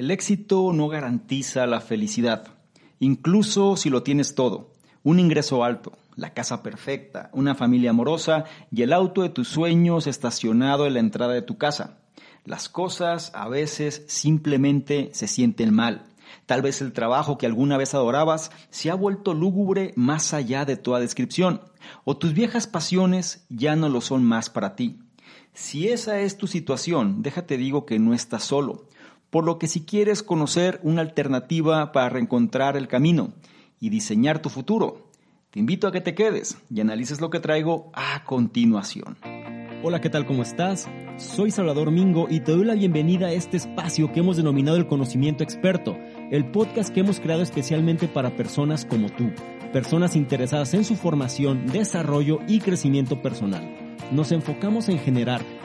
El éxito no garantiza la felicidad, incluso si lo tienes todo. Un ingreso alto, la casa perfecta, una familia amorosa y el auto de tus sueños estacionado en la entrada de tu casa. Las cosas a veces simplemente se sienten mal. Tal vez el trabajo que alguna vez adorabas se ha vuelto lúgubre más allá de toda descripción, o tus viejas pasiones ya no lo son más para ti. Si esa es tu situación, déjate digo que no estás solo. Por lo que si quieres conocer una alternativa para reencontrar el camino y diseñar tu futuro, te invito a que te quedes y analices lo que traigo a continuación. Hola, ¿qué tal? ¿Cómo estás? Soy Salvador Mingo y te doy la bienvenida a este espacio que hemos denominado el conocimiento experto, el podcast que hemos creado especialmente para personas como tú, personas interesadas en su formación, desarrollo y crecimiento personal. Nos enfocamos en generar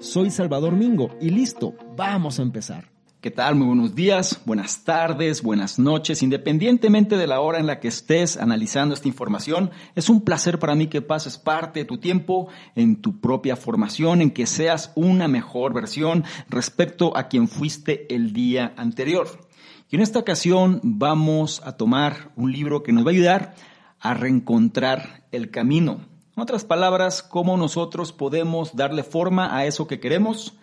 Soy Salvador Mingo y listo, vamos a empezar. ¿Qué tal? Muy buenos días, buenas tardes, buenas noches, independientemente de la hora en la que estés analizando esta información. Es un placer para mí que pases parte de tu tiempo en tu propia formación, en que seas una mejor versión respecto a quien fuiste el día anterior. Y en esta ocasión vamos a tomar un libro que nos va a ayudar a reencontrar el camino. En otras palabras, cómo nosotros podemos darle forma a eso que queremos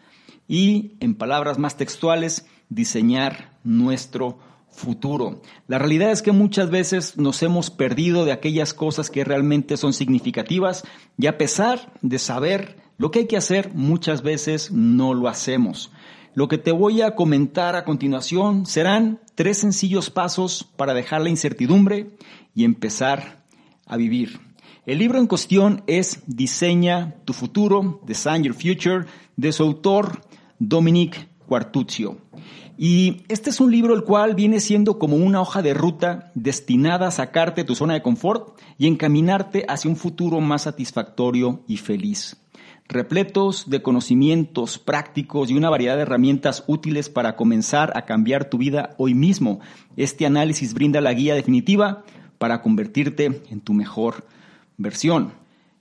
y, en palabras más textuales, diseñar nuestro futuro. La realidad es que muchas veces nos hemos perdido de aquellas cosas que realmente son significativas y a pesar de saber lo que hay que hacer, muchas veces no lo hacemos. Lo que te voy a comentar a continuación serán tres sencillos pasos para dejar la incertidumbre y empezar a vivir. El libro en cuestión es Diseña tu futuro, Design Your Future, de su autor Dominic Quartuzio. Y este es un libro el cual viene siendo como una hoja de ruta destinada a sacarte de tu zona de confort y encaminarte hacia un futuro más satisfactorio y feliz. Repletos de conocimientos prácticos y una variedad de herramientas útiles para comenzar a cambiar tu vida hoy mismo, este análisis brinda la guía definitiva para convertirte en tu mejor versión.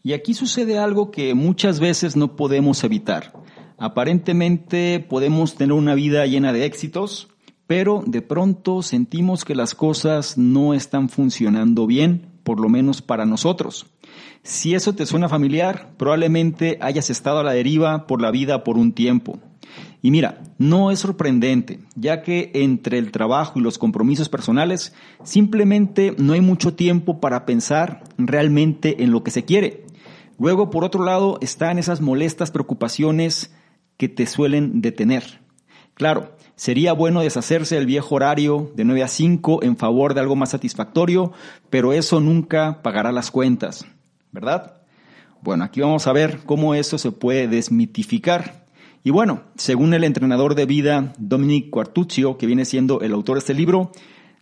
Y aquí sucede algo que muchas veces no podemos evitar. Aparentemente podemos tener una vida llena de éxitos, pero de pronto sentimos que las cosas no están funcionando bien, por lo menos para nosotros. Si eso te suena familiar, probablemente hayas estado a la deriva por la vida por un tiempo. Y mira, no es sorprendente, ya que entre el trabajo y los compromisos personales simplemente no hay mucho tiempo para pensar realmente en lo que se quiere. Luego, por otro lado, están esas molestas preocupaciones que te suelen detener. Claro, sería bueno deshacerse del viejo horario de 9 a 5 en favor de algo más satisfactorio, pero eso nunca pagará las cuentas, ¿verdad? Bueno, aquí vamos a ver cómo eso se puede desmitificar. Y bueno, según el entrenador de vida Dominic Quartuccio, que viene siendo el autor de este libro,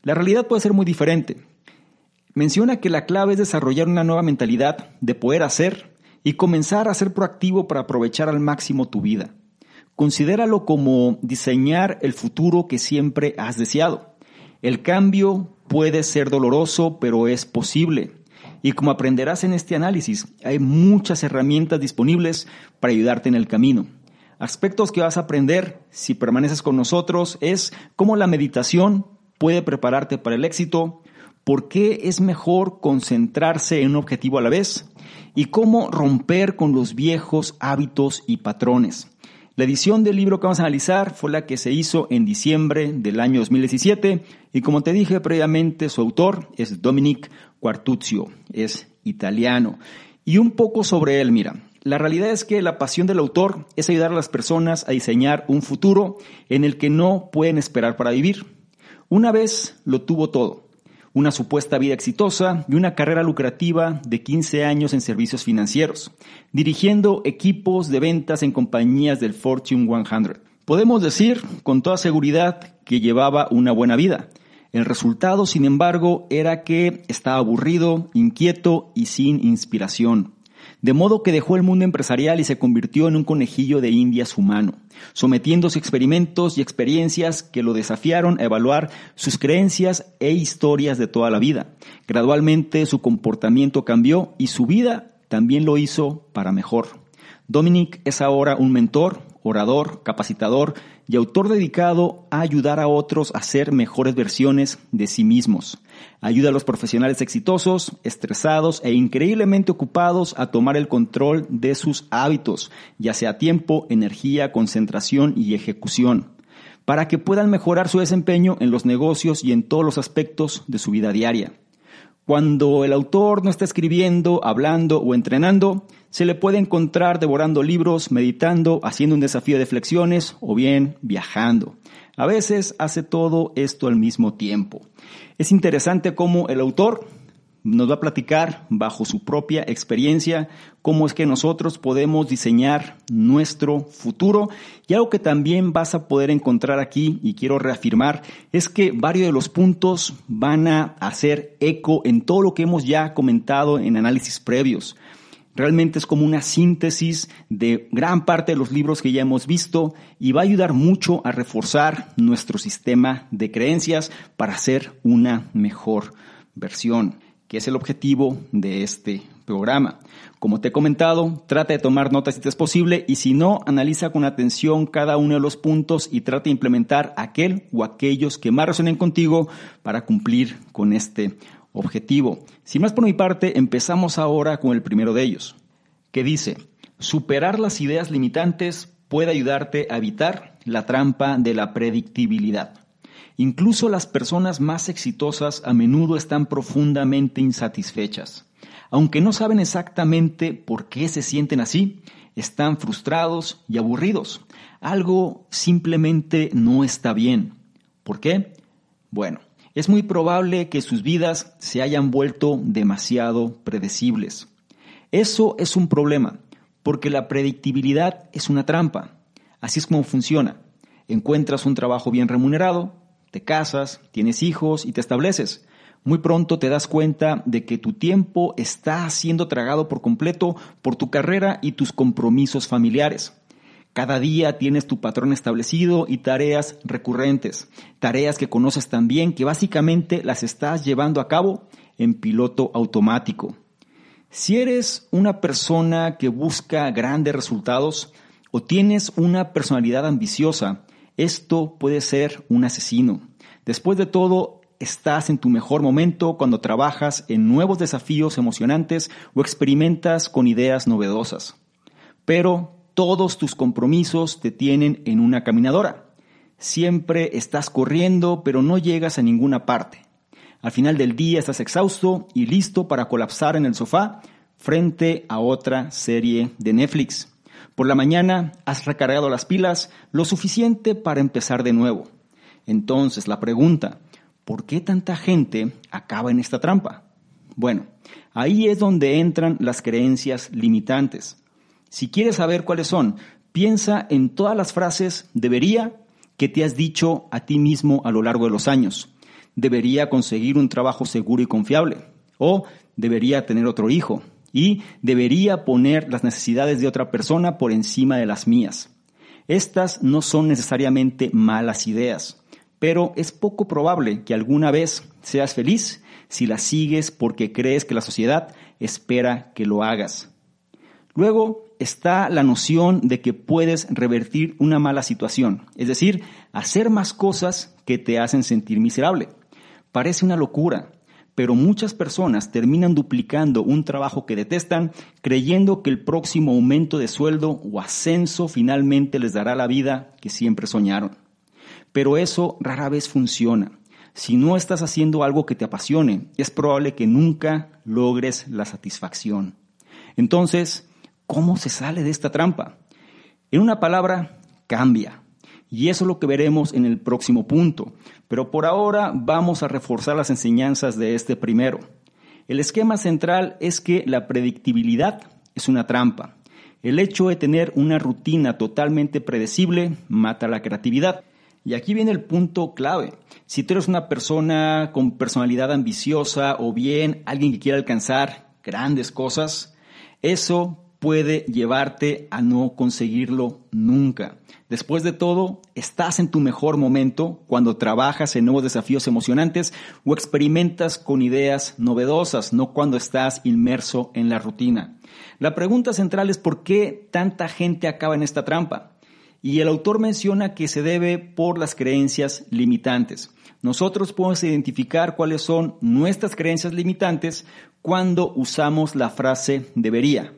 la realidad puede ser muy diferente. Menciona que la clave es desarrollar una nueva mentalidad de poder hacer y comenzar a ser proactivo para aprovechar al máximo tu vida. Considéralo como diseñar el futuro que siempre has deseado. El cambio puede ser doloroso, pero es posible. Y como aprenderás en este análisis, hay muchas herramientas disponibles para ayudarte en el camino. Aspectos que vas a aprender si permaneces con nosotros es cómo la meditación puede prepararte para el éxito, por qué es mejor concentrarse en un objetivo a la vez y cómo romper con los viejos hábitos y patrones. La edición del libro que vamos a analizar fue la que se hizo en diciembre del año 2017 y como te dije previamente, su autor es Dominic Quartuzio, es italiano. Y un poco sobre él, mira, la realidad es que la pasión del autor es ayudar a las personas a diseñar un futuro en el que no pueden esperar para vivir. Una vez lo tuvo todo, una supuesta vida exitosa y una carrera lucrativa de 15 años en servicios financieros, dirigiendo equipos de ventas en compañías del Fortune 100. Podemos decir con toda seguridad que llevaba una buena vida. El resultado, sin embargo, era que estaba aburrido, inquieto y sin inspiración. De modo que dejó el mundo empresarial y se convirtió en un conejillo de indias humano, sometiéndose a experimentos y experiencias que lo desafiaron a evaluar sus creencias e historias de toda la vida. Gradualmente su comportamiento cambió y su vida también lo hizo para mejor. Dominic es ahora un mentor, orador, capacitador y autor dedicado a ayudar a otros a ser mejores versiones de sí mismos. Ayuda a los profesionales exitosos, estresados e increíblemente ocupados a tomar el control de sus hábitos, ya sea tiempo, energía, concentración y ejecución, para que puedan mejorar su desempeño en los negocios y en todos los aspectos de su vida diaria. Cuando el autor no está escribiendo, hablando o entrenando, se le puede encontrar devorando libros, meditando, haciendo un desafío de flexiones o bien viajando. A veces hace todo esto al mismo tiempo. Es interesante cómo el autor nos va a platicar bajo su propia experiencia cómo es que nosotros podemos diseñar nuestro futuro. Y algo que también vas a poder encontrar aquí, y quiero reafirmar, es que varios de los puntos van a hacer eco en todo lo que hemos ya comentado en análisis previos. Realmente es como una síntesis de gran parte de los libros que ya hemos visto y va a ayudar mucho a reforzar nuestro sistema de creencias para ser una mejor versión que es el objetivo de este programa. Como te he comentado, trata de tomar notas si es posible y si no, analiza con atención cada uno de los puntos y trata de implementar aquel o aquellos que más resuenen contigo para cumplir con este objetivo. Sin más por mi parte, empezamos ahora con el primero de ellos, que dice, superar las ideas limitantes puede ayudarte a evitar la trampa de la predictibilidad. Incluso las personas más exitosas a menudo están profundamente insatisfechas. Aunque no saben exactamente por qué se sienten así, están frustrados y aburridos. Algo simplemente no está bien. ¿Por qué? Bueno, es muy probable que sus vidas se hayan vuelto demasiado predecibles. Eso es un problema, porque la predictibilidad es una trampa. Así es como funciona. Encuentras un trabajo bien remunerado, te casas, tienes hijos y te estableces. Muy pronto te das cuenta de que tu tiempo está siendo tragado por completo por tu carrera y tus compromisos familiares. Cada día tienes tu patrón establecido y tareas recurrentes, tareas que conoces tan bien que básicamente las estás llevando a cabo en piloto automático. Si eres una persona que busca grandes resultados o tienes una personalidad ambiciosa, esto puede ser un asesino. Después de todo, estás en tu mejor momento cuando trabajas en nuevos desafíos emocionantes o experimentas con ideas novedosas. Pero todos tus compromisos te tienen en una caminadora. Siempre estás corriendo, pero no llegas a ninguna parte. Al final del día estás exhausto y listo para colapsar en el sofá frente a otra serie de Netflix. Por la mañana has recargado las pilas lo suficiente para empezar de nuevo. Entonces la pregunta, ¿por qué tanta gente acaba en esta trampa? Bueno, ahí es donde entran las creencias limitantes. Si quieres saber cuáles son, piensa en todas las frases debería que te has dicho a ti mismo a lo largo de los años. Debería conseguir un trabajo seguro y confiable. O debería tener otro hijo y debería poner las necesidades de otra persona por encima de las mías. Estas no son necesariamente malas ideas, pero es poco probable que alguna vez seas feliz si las sigues porque crees que la sociedad espera que lo hagas. Luego está la noción de que puedes revertir una mala situación, es decir, hacer más cosas que te hacen sentir miserable. Parece una locura, pero muchas personas terminan duplicando un trabajo que detestan creyendo que el próximo aumento de sueldo o ascenso finalmente les dará la vida que siempre soñaron. Pero eso rara vez funciona. Si no estás haciendo algo que te apasione, es probable que nunca logres la satisfacción. Entonces, ¿cómo se sale de esta trampa? En una palabra, cambia. Y eso es lo que veremos en el próximo punto. Pero por ahora vamos a reforzar las enseñanzas de este primero. El esquema central es que la predictibilidad es una trampa. El hecho de tener una rutina totalmente predecible mata la creatividad. Y aquí viene el punto clave. Si tú eres una persona con personalidad ambiciosa o bien alguien que quiere alcanzar grandes cosas, eso puede llevarte a no conseguirlo nunca. Después de todo, estás en tu mejor momento cuando trabajas en nuevos desafíos emocionantes o experimentas con ideas novedosas, no cuando estás inmerso en la rutina. La pregunta central es por qué tanta gente acaba en esta trampa. Y el autor menciona que se debe por las creencias limitantes. Nosotros podemos identificar cuáles son nuestras creencias limitantes cuando usamos la frase debería.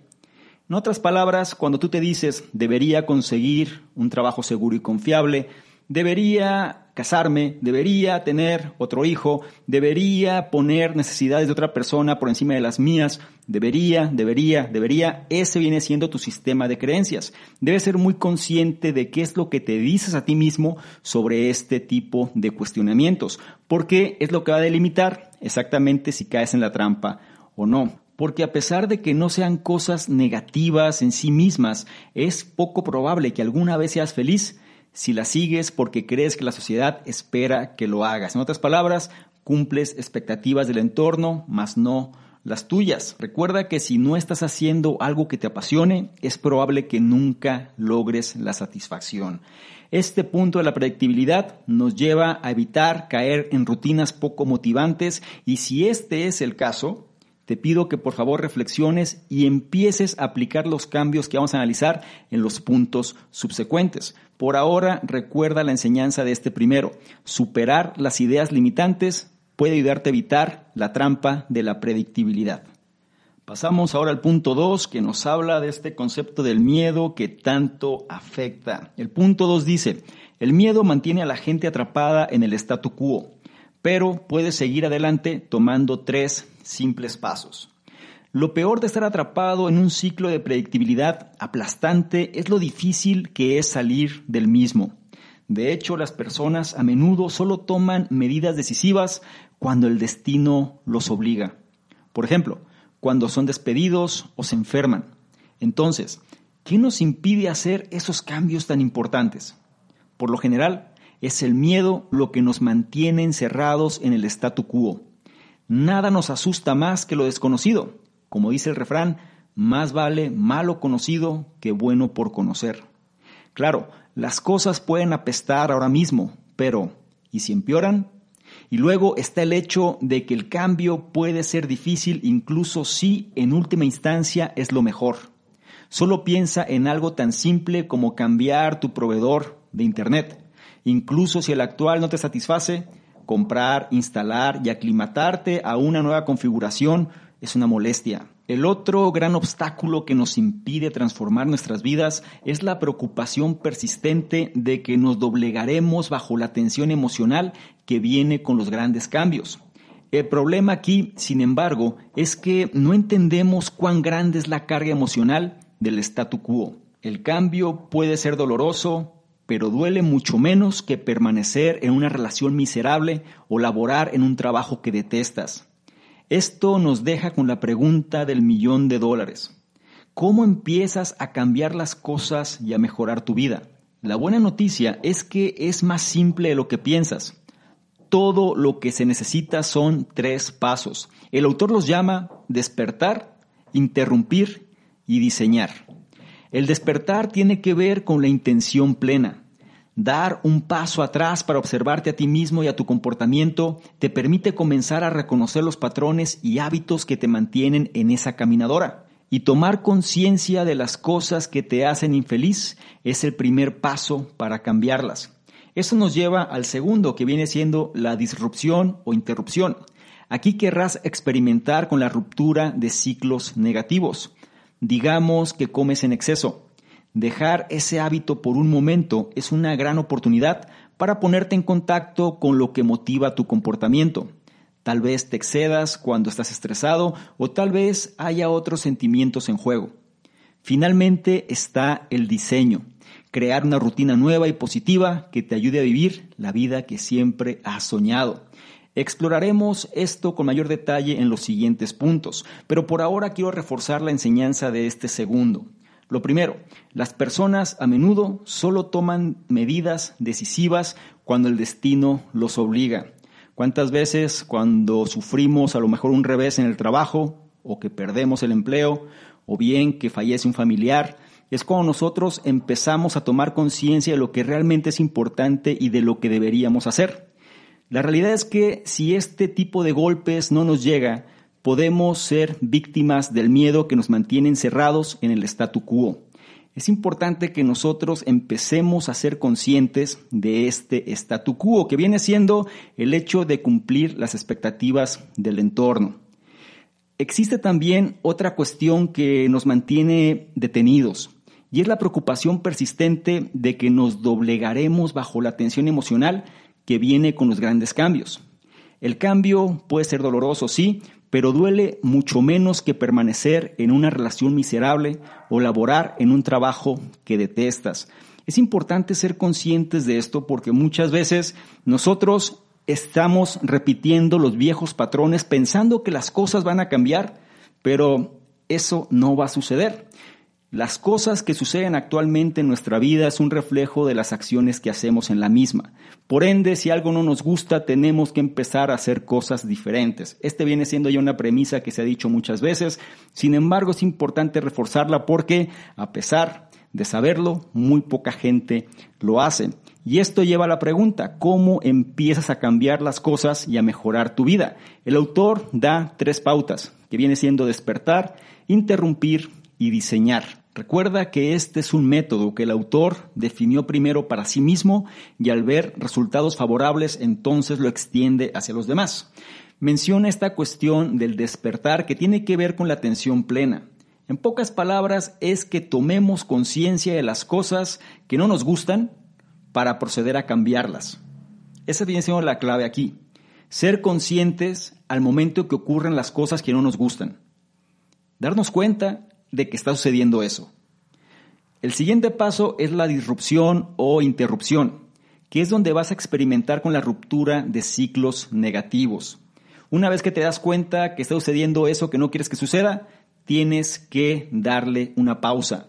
En otras palabras, cuando tú te dices debería conseguir un trabajo seguro y confiable, debería casarme, debería tener otro hijo, debería poner necesidades de otra persona por encima de las mías, debería, debería, debería, ese viene siendo tu sistema de creencias. Debes ser muy consciente de qué es lo que te dices a ti mismo sobre este tipo de cuestionamientos, porque es lo que va a delimitar exactamente si caes en la trampa o no porque a pesar de que no sean cosas negativas en sí mismas, es poco probable que alguna vez seas feliz si las sigues porque crees que la sociedad espera que lo hagas. En otras palabras, cumples expectativas del entorno, mas no las tuyas. Recuerda que si no estás haciendo algo que te apasione, es probable que nunca logres la satisfacción. Este punto de la predictibilidad nos lleva a evitar caer en rutinas poco motivantes y si este es el caso, te pido que por favor reflexiones y empieces a aplicar los cambios que vamos a analizar en los puntos subsecuentes. Por ahora, recuerda la enseñanza de este primero. Superar las ideas limitantes puede ayudarte a evitar la trampa de la predictibilidad. Pasamos ahora al punto 2 que nos habla de este concepto del miedo que tanto afecta. El punto 2 dice, el miedo mantiene a la gente atrapada en el statu quo pero puedes seguir adelante tomando tres simples pasos. Lo peor de estar atrapado en un ciclo de predictibilidad aplastante es lo difícil que es salir del mismo. De hecho, las personas a menudo solo toman medidas decisivas cuando el destino los obliga. Por ejemplo, cuando son despedidos o se enferman. Entonces, ¿qué nos impide hacer esos cambios tan importantes? Por lo general, es el miedo lo que nos mantiene encerrados en el statu quo. Nada nos asusta más que lo desconocido. Como dice el refrán, más vale malo conocido que bueno por conocer. Claro, las cosas pueden apestar ahora mismo, pero ¿y si empeoran? Y luego está el hecho de que el cambio puede ser difícil incluso si en última instancia es lo mejor. Solo piensa en algo tan simple como cambiar tu proveedor de Internet. Incluso si el actual no te satisface, comprar, instalar y aclimatarte a una nueva configuración es una molestia. El otro gran obstáculo que nos impide transformar nuestras vidas es la preocupación persistente de que nos doblegaremos bajo la tensión emocional que viene con los grandes cambios. El problema aquí, sin embargo, es que no entendemos cuán grande es la carga emocional del statu quo. El cambio puede ser doloroso, pero duele mucho menos que permanecer en una relación miserable o laborar en un trabajo que detestas. Esto nos deja con la pregunta del millón de dólares. ¿Cómo empiezas a cambiar las cosas y a mejorar tu vida? La buena noticia es que es más simple de lo que piensas. Todo lo que se necesita son tres pasos. El autor los llama despertar, interrumpir y diseñar. El despertar tiene que ver con la intención plena. Dar un paso atrás para observarte a ti mismo y a tu comportamiento te permite comenzar a reconocer los patrones y hábitos que te mantienen en esa caminadora. Y tomar conciencia de las cosas que te hacen infeliz es el primer paso para cambiarlas. Eso nos lleva al segundo, que viene siendo la disrupción o interrupción. Aquí querrás experimentar con la ruptura de ciclos negativos. Digamos que comes en exceso. Dejar ese hábito por un momento es una gran oportunidad para ponerte en contacto con lo que motiva tu comportamiento. Tal vez te excedas cuando estás estresado o tal vez haya otros sentimientos en juego. Finalmente está el diseño, crear una rutina nueva y positiva que te ayude a vivir la vida que siempre has soñado. Exploraremos esto con mayor detalle en los siguientes puntos, pero por ahora quiero reforzar la enseñanza de este segundo. Lo primero, las personas a menudo solo toman medidas decisivas cuando el destino los obliga. ¿Cuántas veces cuando sufrimos a lo mejor un revés en el trabajo o que perdemos el empleo o bien que fallece un familiar, es cuando nosotros empezamos a tomar conciencia de lo que realmente es importante y de lo que deberíamos hacer. La realidad es que si este tipo de golpes no nos llega, podemos ser víctimas del miedo que nos mantiene encerrados en el statu quo. Es importante que nosotros empecemos a ser conscientes de este statu quo, que viene siendo el hecho de cumplir las expectativas del entorno. Existe también otra cuestión que nos mantiene detenidos y es la preocupación persistente de que nos doblegaremos bajo la tensión emocional que viene con los grandes cambios. El cambio puede ser doloroso, sí, pero duele mucho menos que permanecer en una relación miserable o laborar en un trabajo que detestas. Es importante ser conscientes de esto porque muchas veces nosotros estamos repitiendo los viejos patrones pensando que las cosas van a cambiar, pero eso no va a suceder. Las cosas que suceden actualmente en nuestra vida es un reflejo de las acciones que hacemos en la misma. Por ende, si algo no nos gusta, tenemos que empezar a hacer cosas diferentes. Este viene siendo ya una premisa que se ha dicho muchas veces. Sin embargo, es importante reforzarla porque, a pesar de saberlo, muy poca gente lo hace. Y esto lleva a la pregunta, ¿cómo empiezas a cambiar las cosas y a mejorar tu vida? El autor da tres pautas, que viene siendo despertar, interrumpir y diseñar. Recuerda que este es un método que el autor definió primero para sí mismo y al ver resultados favorables entonces lo extiende hacia los demás. Menciona esta cuestión del despertar que tiene que ver con la atención plena. En pocas palabras es que tomemos conciencia de las cosas que no nos gustan para proceder a cambiarlas. Esa viene siendo la clave aquí. Ser conscientes al momento que ocurren las cosas que no nos gustan. Darnos cuenta de que está sucediendo eso. El siguiente paso es la disrupción o interrupción, que es donde vas a experimentar con la ruptura de ciclos negativos. Una vez que te das cuenta que está sucediendo eso que no quieres que suceda, tienes que darle una pausa.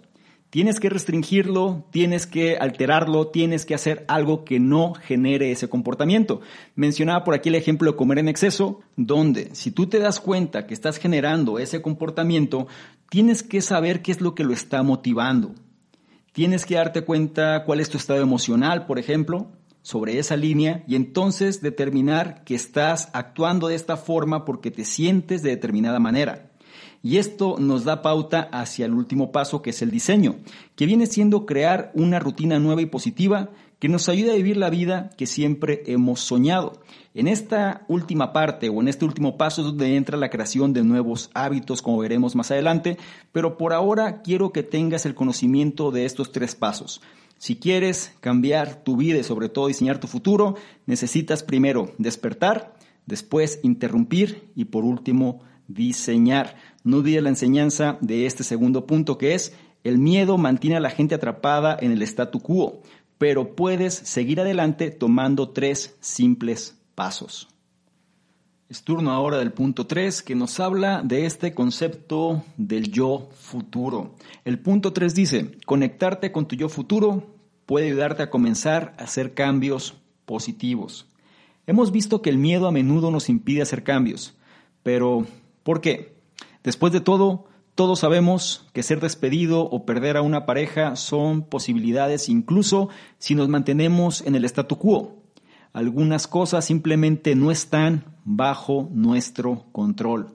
Tienes que restringirlo, tienes que alterarlo, tienes que hacer algo que no genere ese comportamiento. Mencionaba por aquí el ejemplo de comer en exceso, donde si tú te das cuenta que estás generando ese comportamiento, tienes que saber qué es lo que lo está motivando. Tienes que darte cuenta cuál es tu estado emocional, por ejemplo, sobre esa línea y entonces determinar que estás actuando de esta forma porque te sientes de determinada manera. Y esto nos da pauta hacia el último paso, que es el diseño, que viene siendo crear una rutina nueva y positiva que nos ayude a vivir la vida que siempre hemos soñado. En esta última parte o en este último paso es donde entra la creación de nuevos hábitos, como veremos más adelante, pero por ahora quiero que tengas el conocimiento de estos tres pasos. Si quieres cambiar tu vida y sobre todo diseñar tu futuro, necesitas primero despertar, después interrumpir y por último diseñar. No olvides la enseñanza de este segundo punto que es el miedo mantiene a la gente atrapada en el statu quo, pero puedes seguir adelante tomando tres simples pasos. Es turno ahora del punto 3 que nos habla de este concepto del yo futuro. El punto 3 dice, conectarte con tu yo futuro puede ayudarte a comenzar a hacer cambios positivos. Hemos visto que el miedo a menudo nos impide hacer cambios, pero ¿Por qué? Después de todo, todos sabemos que ser despedido o perder a una pareja son posibilidades incluso si nos mantenemos en el statu quo. Algunas cosas simplemente no están bajo nuestro control.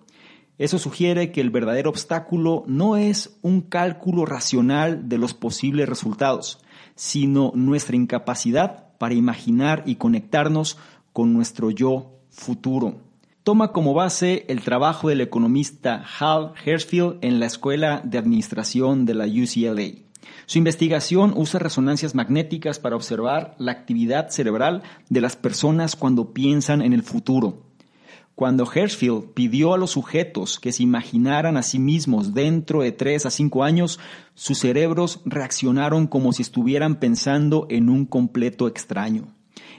Eso sugiere que el verdadero obstáculo no es un cálculo racional de los posibles resultados, sino nuestra incapacidad para imaginar y conectarnos con nuestro yo futuro toma como base el trabajo del economista Hal Hershfield en la Escuela de Administración de la UCLA. Su investigación usa resonancias magnéticas para observar la actividad cerebral de las personas cuando piensan en el futuro. Cuando Hershfield pidió a los sujetos que se imaginaran a sí mismos dentro de tres a cinco años, sus cerebros reaccionaron como si estuvieran pensando en un completo extraño.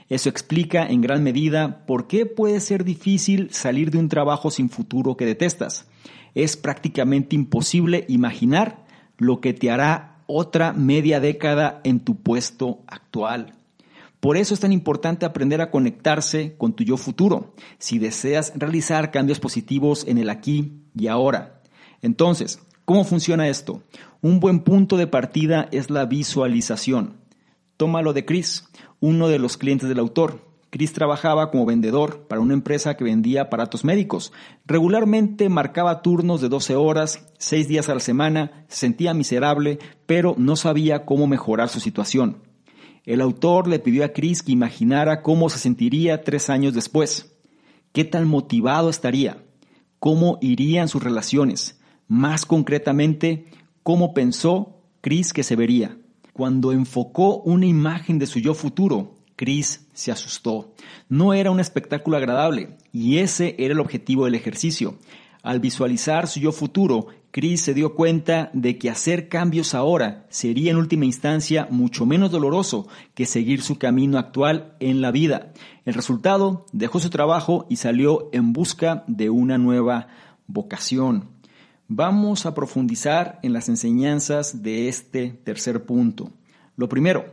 Eso explica en gran medida por qué puede ser difícil salir de un trabajo sin futuro que detestas. Es prácticamente imposible imaginar lo que te hará otra media década en tu puesto actual. Por eso es tan importante aprender a conectarse con tu yo futuro, si deseas realizar cambios positivos en el aquí y ahora. Entonces, ¿cómo funciona esto? Un buen punto de partida es la visualización. Tómalo de Chris, uno de los clientes del autor. Chris trabajaba como vendedor para una empresa que vendía aparatos médicos. Regularmente marcaba turnos de 12 horas, 6 días a la semana, se sentía miserable, pero no sabía cómo mejorar su situación. El autor le pidió a Chris que imaginara cómo se sentiría tres años después. ¿Qué tan motivado estaría? ¿Cómo irían sus relaciones? Más concretamente, ¿cómo pensó Chris que se vería? Cuando enfocó una imagen de su yo futuro, Chris se asustó. No era un espectáculo agradable y ese era el objetivo del ejercicio. Al visualizar su yo futuro, Chris se dio cuenta de que hacer cambios ahora sería en última instancia mucho menos doloroso que seguir su camino actual en la vida. El resultado, dejó su trabajo y salió en busca de una nueva vocación. Vamos a profundizar en las enseñanzas de este tercer punto. Lo primero,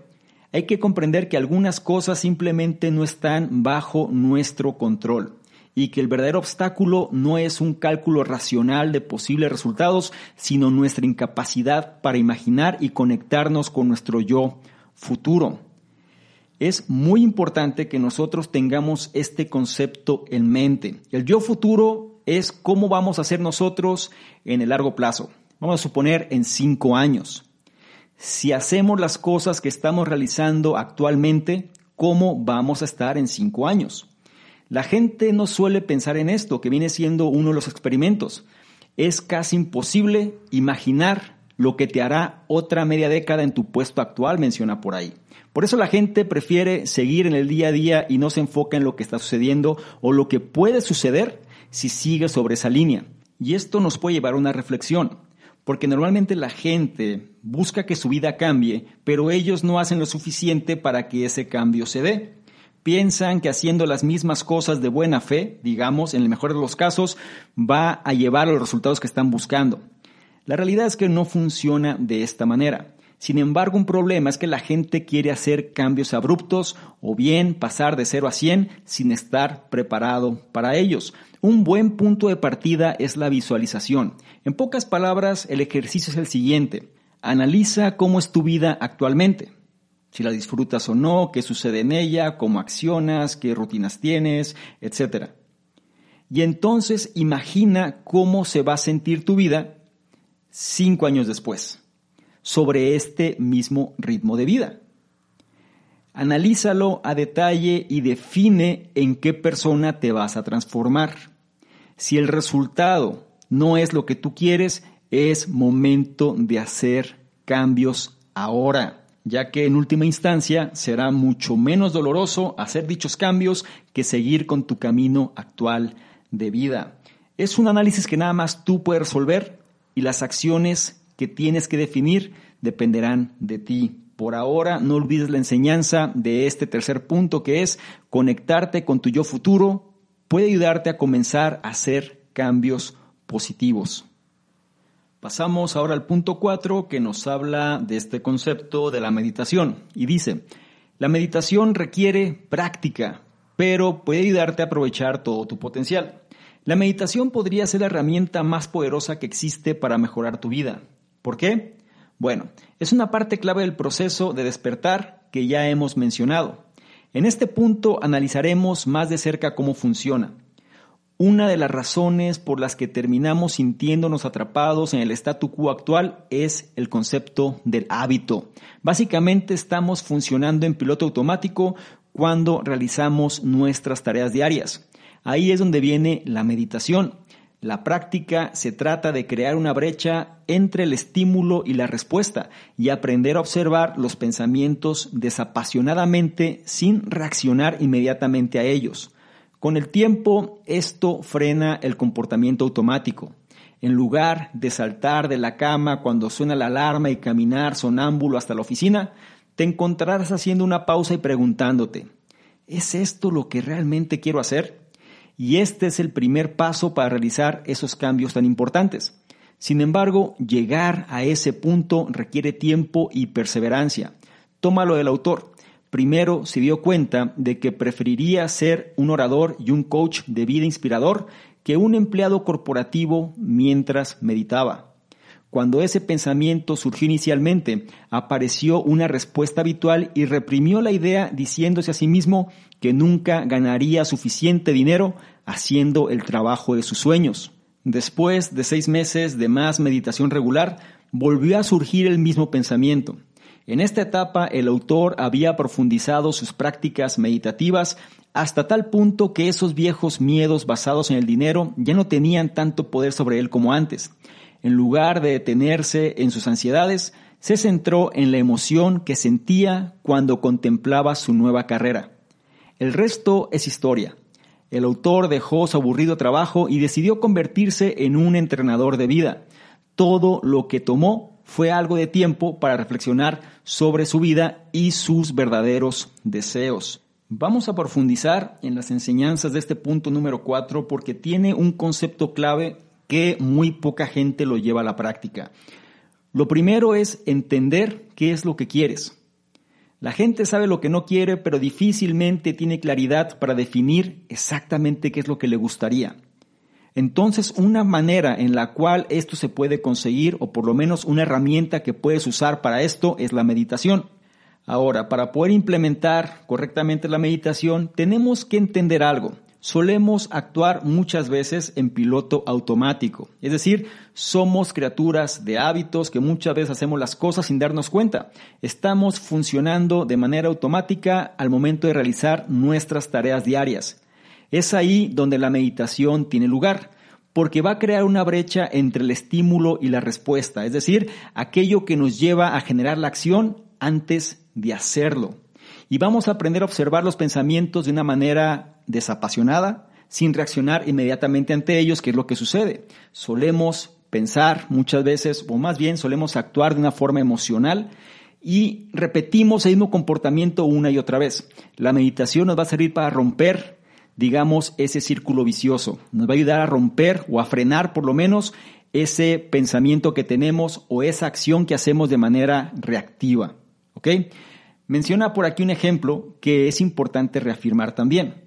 hay que comprender que algunas cosas simplemente no están bajo nuestro control y que el verdadero obstáculo no es un cálculo racional de posibles resultados, sino nuestra incapacidad para imaginar y conectarnos con nuestro yo futuro. Es muy importante que nosotros tengamos este concepto en mente. El yo futuro es cómo vamos a ser nosotros en el largo plazo. Vamos a suponer en cinco años. Si hacemos las cosas que estamos realizando actualmente, ¿cómo vamos a estar en cinco años? La gente no suele pensar en esto, que viene siendo uno de los experimentos. Es casi imposible imaginar lo que te hará otra media década en tu puesto actual, menciona por ahí. Por eso la gente prefiere seguir en el día a día y no se enfoca en lo que está sucediendo o lo que puede suceder si sigue sobre esa línea. Y esto nos puede llevar a una reflexión, porque normalmente la gente busca que su vida cambie, pero ellos no hacen lo suficiente para que ese cambio se dé piensan que haciendo las mismas cosas de buena fe, digamos, en el mejor de los casos, va a llevar a los resultados que están buscando. La realidad es que no funciona de esta manera. Sin embargo, un problema es que la gente quiere hacer cambios abruptos o bien pasar de 0 a 100 sin estar preparado para ellos. Un buen punto de partida es la visualización. En pocas palabras, el ejercicio es el siguiente. Analiza cómo es tu vida actualmente si la disfrutas o no, qué sucede en ella, cómo accionas, qué rutinas tienes, etc. Y entonces imagina cómo se va a sentir tu vida cinco años después, sobre este mismo ritmo de vida. Analízalo a detalle y define en qué persona te vas a transformar. Si el resultado no es lo que tú quieres, es momento de hacer cambios ahora ya que en última instancia será mucho menos doloroso hacer dichos cambios que seguir con tu camino actual de vida. Es un análisis que nada más tú puedes resolver y las acciones que tienes que definir dependerán de ti. Por ahora no olvides la enseñanza de este tercer punto que es conectarte con tu yo futuro puede ayudarte a comenzar a hacer cambios positivos. Pasamos ahora al punto 4 que nos habla de este concepto de la meditación y dice, la meditación requiere práctica, pero puede ayudarte a aprovechar todo tu potencial. La meditación podría ser la herramienta más poderosa que existe para mejorar tu vida. ¿Por qué? Bueno, es una parte clave del proceso de despertar que ya hemos mencionado. En este punto analizaremos más de cerca cómo funciona. Una de las razones por las que terminamos sintiéndonos atrapados en el statu quo actual es el concepto del hábito. Básicamente estamos funcionando en piloto automático cuando realizamos nuestras tareas diarias. Ahí es donde viene la meditación. La práctica se trata de crear una brecha entre el estímulo y la respuesta y aprender a observar los pensamientos desapasionadamente sin reaccionar inmediatamente a ellos. Con el tiempo, esto frena el comportamiento automático. En lugar de saltar de la cama cuando suena la alarma y caminar sonámbulo hasta la oficina, te encontrarás haciendo una pausa y preguntándote, ¿es esto lo que realmente quiero hacer? Y este es el primer paso para realizar esos cambios tan importantes. Sin embargo, llegar a ese punto requiere tiempo y perseverancia. Tómalo del autor. Primero se dio cuenta de que preferiría ser un orador y un coach de vida inspirador que un empleado corporativo mientras meditaba. Cuando ese pensamiento surgió inicialmente, apareció una respuesta habitual y reprimió la idea diciéndose a sí mismo que nunca ganaría suficiente dinero haciendo el trabajo de sus sueños. Después de seis meses de más meditación regular, volvió a surgir el mismo pensamiento. En esta etapa el autor había profundizado sus prácticas meditativas hasta tal punto que esos viejos miedos basados en el dinero ya no tenían tanto poder sobre él como antes. En lugar de detenerse en sus ansiedades, se centró en la emoción que sentía cuando contemplaba su nueva carrera. El resto es historia. El autor dejó su aburrido trabajo y decidió convertirse en un entrenador de vida. Todo lo que tomó fue algo de tiempo para reflexionar sobre su vida y sus verdaderos deseos. Vamos a profundizar en las enseñanzas de este punto número 4 porque tiene un concepto clave que muy poca gente lo lleva a la práctica. Lo primero es entender qué es lo que quieres. La gente sabe lo que no quiere, pero difícilmente tiene claridad para definir exactamente qué es lo que le gustaría. Entonces, una manera en la cual esto se puede conseguir, o por lo menos una herramienta que puedes usar para esto, es la meditación. Ahora, para poder implementar correctamente la meditación, tenemos que entender algo solemos actuar muchas veces en piloto automático. Es decir, somos criaturas de hábitos que muchas veces hacemos las cosas sin darnos cuenta. Estamos funcionando de manera automática al momento de realizar nuestras tareas diarias. Es ahí donde la meditación tiene lugar porque va a crear una brecha entre el estímulo y la respuesta, es decir, aquello que nos lleva a generar la acción antes de hacerlo. Y vamos a aprender a observar los pensamientos de una manera desapasionada, sin reaccionar inmediatamente ante ellos, que es lo que sucede. Solemos pensar muchas veces, o más bien solemos actuar de una forma emocional y repetimos el mismo comportamiento una y otra vez. La meditación nos va a servir para romper, digamos, ese círculo vicioso. Nos va a ayudar a romper o a frenar por lo menos ese pensamiento que tenemos o esa acción que hacemos de manera reactiva. ¿Ok? Menciona por aquí un ejemplo que es importante reafirmar también.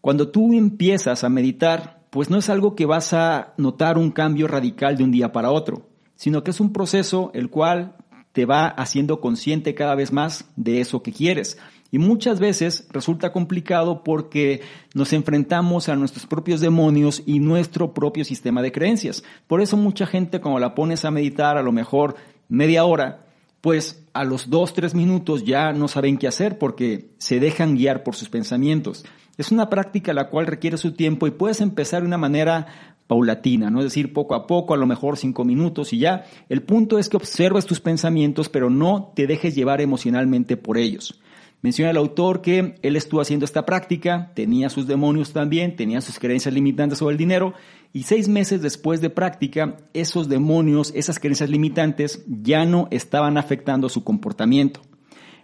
Cuando tú empiezas a meditar, pues no es algo que vas a notar un cambio radical de un día para otro, sino que es un proceso el cual te va haciendo consciente cada vez más de eso que quieres. Y muchas veces resulta complicado porque nos enfrentamos a nuestros propios demonios y nuestro propio sistema de creencias. Por eso mucha gente cuando la pones a meditar a lo mejor media hora, pues a los dos, tres minutos ya no saben qué hacer porque se dejan guiar por sus pensamientos. Es una práctica la cual requiere su tiempo y puedes empezar de una manera paulatina, ¿no? Es decir, poco a poco, a lo mejor cinco minutos y ya. El punto es que observes tus pensamientos, pero no te dejes llevar emocionalmente por ellos. Menciona el autor que él estuvo haciendo esta práctica, tenía sus demonios también, tenía sus creencias limitantes sobre el dinero, y seis meses después de práctica, esos demonios, esas creencias limitantes ya no estaban afectando su comportamiento.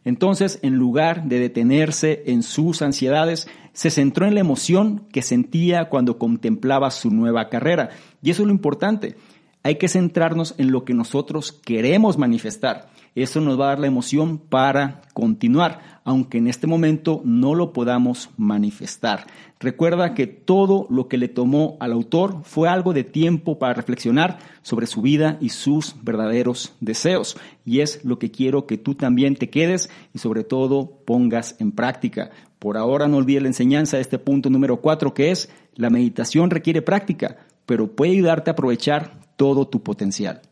Entonces, en lugar de detenerse en sus ansiedades, se centró en la emoción que sentía cuando contemplaba su nueva carrera. Y eso es lo importante. Hay que centrarnos en lo que nosotros queremos manifestar. Eso nos va a dar la emoción para continuar, aunque en este momento no lo podamos manifestar. Recuerda que todo lo que le tomó al autor fue algo de tiempo para reflexionar sobre su vida y sus verdaderos deseos. Y es lo que quiero que tú también te quedes y sobre todo pongas en práctica. Por ahora no olvides la enseñanza de este punto número cuatro, que es la meditación requiere práctica, pero puede ayudarte a aprovechar todo tu potencial.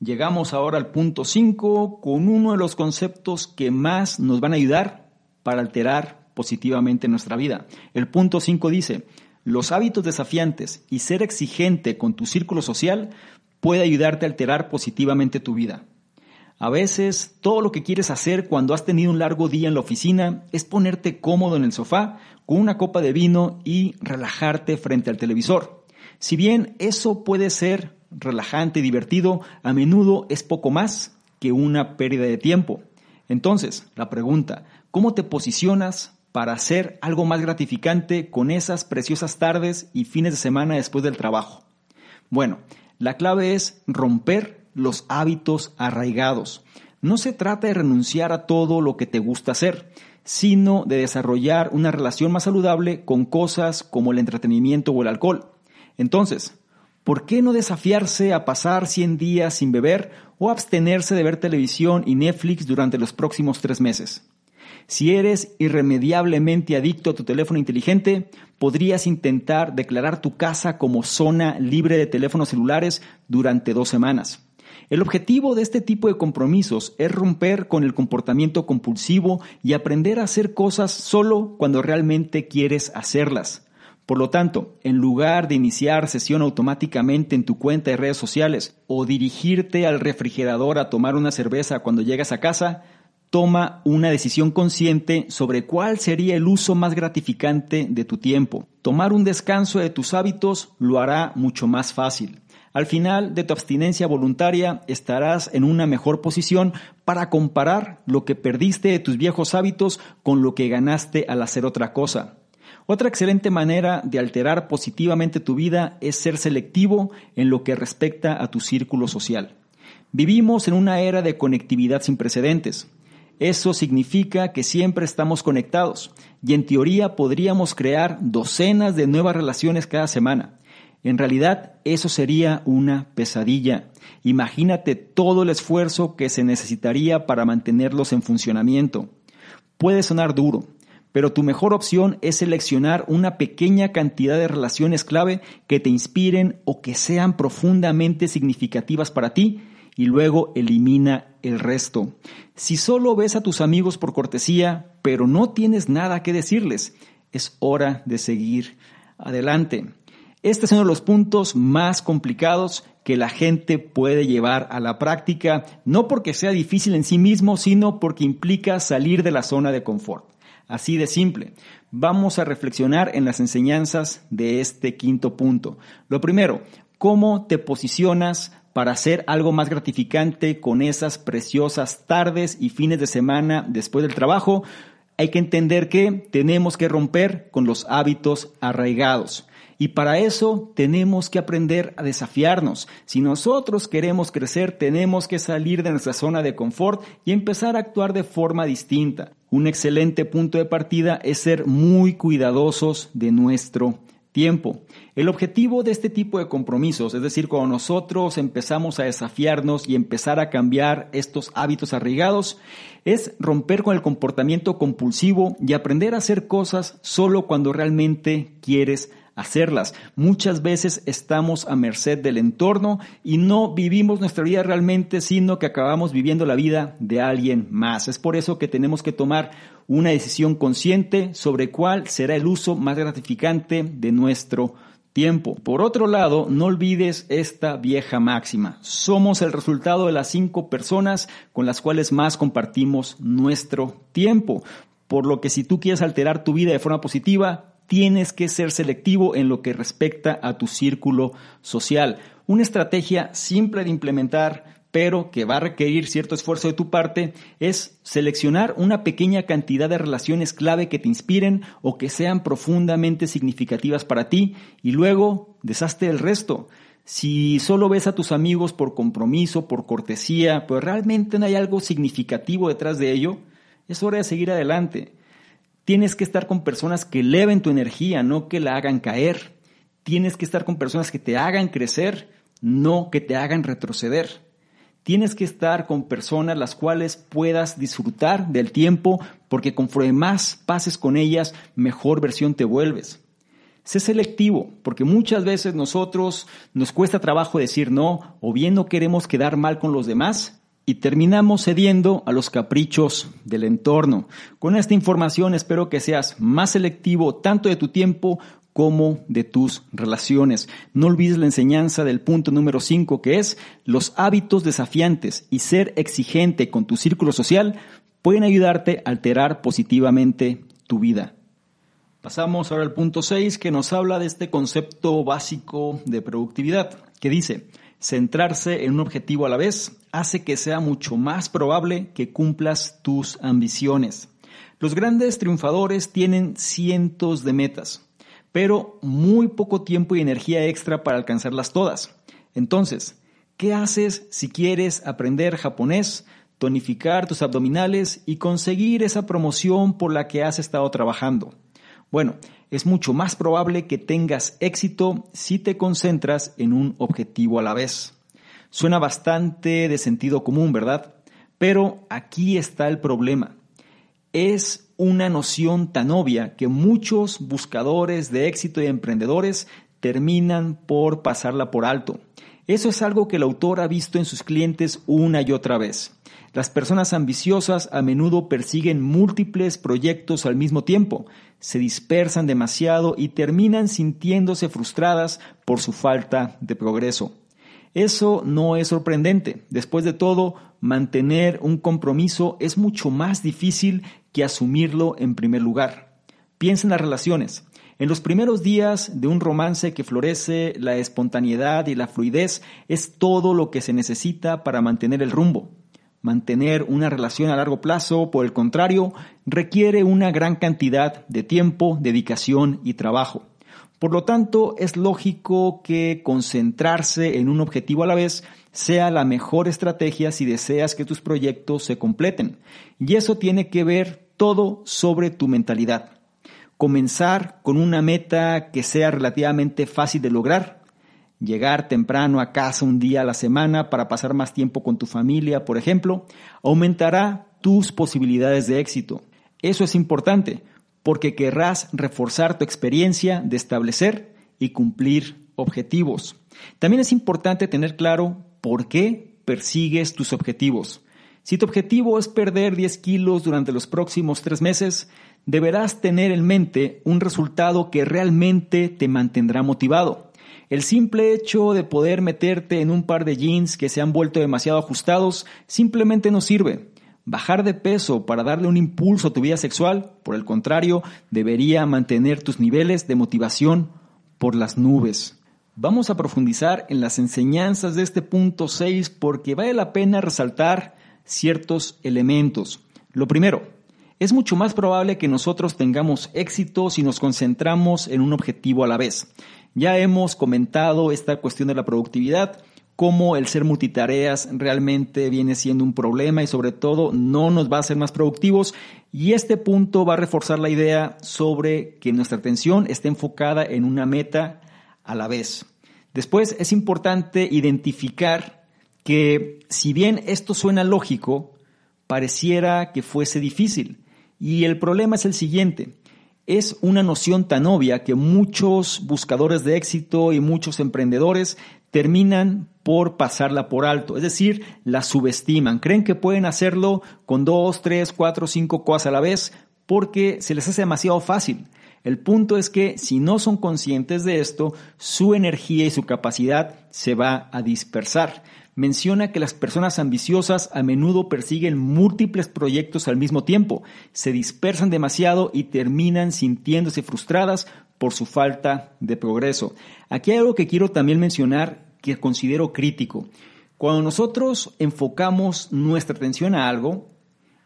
Llegamos ahora al punto 5 con uno de los conceptos que más nos van a ayudar para alterar positivamente nuestra vida. El punto 5 dice, los hábitos desafiantes y ser exigente con tu círculo social puede ayudarte a alterar positivamente tu vida. A veces todo lo que quieres hacer cuando has tenido un largo día en la oficina es ponerte cómodo en el sofá con una copa de vino y relajarte frente al televisor. Si bien eso puede ser relajante y divertido, a menudo es poco más que una pérdida de tiempo. Entonces, la pregunta, ¿cómo te posicionas para hacer algo más gratificante con esas preciosas tardes y fines de semana después del trabajo? Bueno, La clave es romper los hábitos arraigados. No se trata de renunciar a todo lo que te gusta hacer, sino de desarrollar una relación más saludable con cosas como el entretenimiento o el alcohol. Entonces, ¿por qué no desafiarse a pasar 100 días sin beber o abstenerse de ver televisión y Netflix durante los próximos tres meses? Si eres irremediablemente adicto a tu teléfono inteligente, podrías intentar declarar tu casa como zona libre de teléfonos celulares durante dos semanas. El objetivo de este tipo de compromisos es romper con el comportamiento compulsivo y aprender a hacer cosas solo cuando realmente quieres hacerlas. Por lo tanto, en lugar de iniciar sesión automáticamente en tu cuenta de redes sociales o dirigirte al refrigerador a tomar una cerveza cuando llegas a casa, toma una decisión consciente sobre cuál sería el uso más gratificante de tu tiempo. Tomar un descanso de tus hábitos lo hará mucho más fácil. Al final de tu abstinencia voluntaria estarás en una mejor posición para comparar lo que perdiste de tus viejos hábitos con lo que ganaste al hacer otra cosa. Otra excelente manera de alterar positivamente tu vida es ser selectivo en lo que respecta a tu círculo social. Vivimos en una era de conectividad sin precedentes. Eso significa que siempre estamos conectados y en teoría podríamos crear docenas de nuevas relaciones cada semana. En realidad, eso sería una pesadilla. Imagínate todo el esfuerzo que se necesitaría para mantenerlos en funcionamiento. Puede sonar duro, pero tu mejor opción es seleccionar una pequeña cantidad de relaciones clave que te inspiren o que sean profundamente significativas para ti y luego elimina el resto. Si solo ves a tus amigos por cortesía, pero no tienes nada que decirles, es hora de seguir adelante. Este es uno de los puntos más complicados que la gente puede llevar a la práctica, no porque sea difícil en sí mismo, sino porque implica salir de la zona de confort. Así de simple. Vamos a reflexionar en las enseñanzas de este quinto punto. Lo primero, ¿cómo te posicionas para hacer algo más gratificante con esas preciosas tardes y fines de semana después del trabajo? Hay que entender que tenemos que romper con los hábitos arraigados. Y para eso tenemos que aprender a desafiarnos. Si nosotros queremos crecer, tenemos que salir de nuestra zona de confort y empezar a actuar de forma distinta. Un excelente punto de partida es ser muy cuidadosos de nuestro tiempo. El objetivo de este tipo de compromisos, es decir, cuando nosotros empezamos a desafiarnos y empezar a cambiar estos hábitos arraigados, es romper con el comportamiento compulsivo y aprender a hacer cosas solo cuando realmente quieres hacerlas. Muchas veces estamos a merced del entorno y no vivimos nuestra vida realmente, sino que acabamos viviendo la vida de alguien más. Es por eso que tenemos que tomar una decisión consciente sobre cuál será el uso más gratificante de nuestro tiempo. Por otro lado, no olvides esta vieja máxima. Somos el resultado de las cinco personas con las cuales más compartimos nuestro tiempo. Por lo que si tú quieres alterar tu vida de forma positiva, tienes que ser selectivo en lo que respecta a tu círculo social. Una estrategia simple de implementar, pero que va a requerir cierto esfuerzo de tu parte, es seleccionar una pequeña cantidad de relaciones clave que te inspiren o que sean profundamente significativas para ti y luego deshazte el resto. Si solo ves a tus amigos por compromiso, por cortesía, pero realmente no hay algo significativo detrás de ello, es hora de seguir adelante. Tienes que estar con personas que eleven tu energía, no que la hagan caer. Tienes que estar con personas que te hagan crecer, no que te hagan retroceder. Tienes que estar con personas las cuales puedas disfrutar del tiempo, porque conforme más pases con ellas, mejor versión te vuelves. Sé selectivo, porque muchas veces nosotros nos cuesta trabajo decir no, o bien no queremos quedar mal con los demás, y terminamos cediendo a los caprichos del entorno. Con esta información espero que seas más selectivo tanto de tu tiempo como de tus relaciones. No olvides la enseñanza del punto número 5 que es los hábitos desafiantes y ser exigente con tu círculo social pueden ayudarte a alterar positivamente tu vida. Pasamos ahora al punto 6 que nos habla de este concepto básico de productividad que dice, centrarse en un objetivo a la vez hace que sea mucho más probable que cumplas tus ambiciones. Los grandes triunfadores tienen cientos de metas, pero muy poco tiempo y energía extra para alcanzarlas todas. Entonces, ¿qué haces si quieres aprender japonés, tonificar tus abdominales y conseguir esa promoción por la que has estado trabajando? Bueno, es mucho más probable que tengas éxito si te concentras en un objetivo a la vez. Suena bastante de sentido común, ¿verdad? Pero aquí está el problema. Es una noción tan obvia que muchos buscadores de éxito y emprendedores terminan por pasarla por alto. Eso es algo que el autor ha visto en sus clientes una y otra vez. Las personas ambiciosas a menudo persiguen múltiples proyectos al mismo tiempo, se dispersan demasiado y terminan sintiéndose frustradas por su falta de progreso. Eso no es sorprendente. Después de todo, mantener un compromiso es mucho más difícil que asumirlo en primer lugar. Piensa en las relaciones. En los primeros días de un romance que florece, la espontaneidad y la fluidez es todo lo que se necesita para mantener el rumbo. Mantener una relación a largo plazo, por el contrario, requiere una gran cantidad de tiempo, dedicación y trabajo. Por lo tanto, es lógico que concentrarse en un objetivo a la vez sea la mejor estrategia si deseas que tus proyectos se completen. Y eso tiene que ver todo sobre tu mentalidad. Comenzar con una meta que sea relativamente fácil de lograr. Llegar temprano a casa un día a la semana para pasar más tiempo con tu familia, por ejemplo, aumentará tus posibilidades de éxito. Eso es importante porque querrás reforzar tu experiencia de establecer y cumplir objetivos. También es importante tener claro por qué persigues tus objetivos. Si tu objetivo es perder 10 kilos durante los próximos tres meses, deberás tener en mente un resultado que realmente te mantendrá motivado. El simple hecho de poder meterte en un par de jeans que se han vuelto demasiado ajustados simplemente no sirve. Bajar de peso para darle un impulso a tu vida sexual, por el contrario, debería mantener tus niveles de motivación por las nubes. Vamos a profundizar en las enseñanzas de este punto 6 porque vale la pena resaltar ciertos elementos. Lo primero, es mucho más probable que nosotros tengamos éxito si nos concentramos en un objetivo a la vez. Ya hemos comentado esta cuestión de la productividad, cómo el ser multitareas realmente viene siendo un problema y sobre todo no nos va a hacer más productivos. Y este punto va a reforzar la idea sobre que nuestra atención esté enfocada en una meta a la vez. Después es importante identificar que si bien esto suena lógico, pareciera que fuese difícil. Y el problema es el siguiente. Es una noción tan obvia que muchos buscadores de éxito y muchos emprendedores terminan por pasarla por alto, es decir, la subestiman, creen que pueden hacerlo con dos, tres, cuatro, cinco cosas a la vez porque se les hace demasiado fácil. El punto es que si no son conscientes de esto, su energía y su capacidad se va a dispersar menciona que las personas ambiciosas a menudo persiguen múltiples proyectos al mismo tiempo, se dispersan demasiado y terminan sintiéndose frustradas por su falta de progreso. Aquí hay algo que quiero también mencionar que considero crítico. Cuando nosotros enfocamos nuestra atención a algo